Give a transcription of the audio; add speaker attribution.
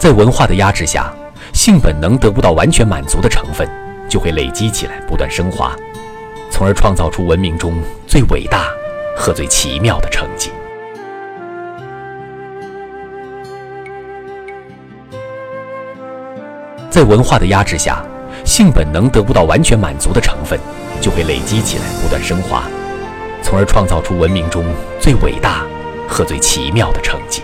Speaker 1: 在文化的压制下性本能得不到完全满足的成分就会累积起来不断升华从而创造出文明中最伟大和最奇妙的成绩。在文化的压制下性本能得不到完全满足的成分就会累积起来不断升华从而创造出文明中最伟大和最奇妙的成绩。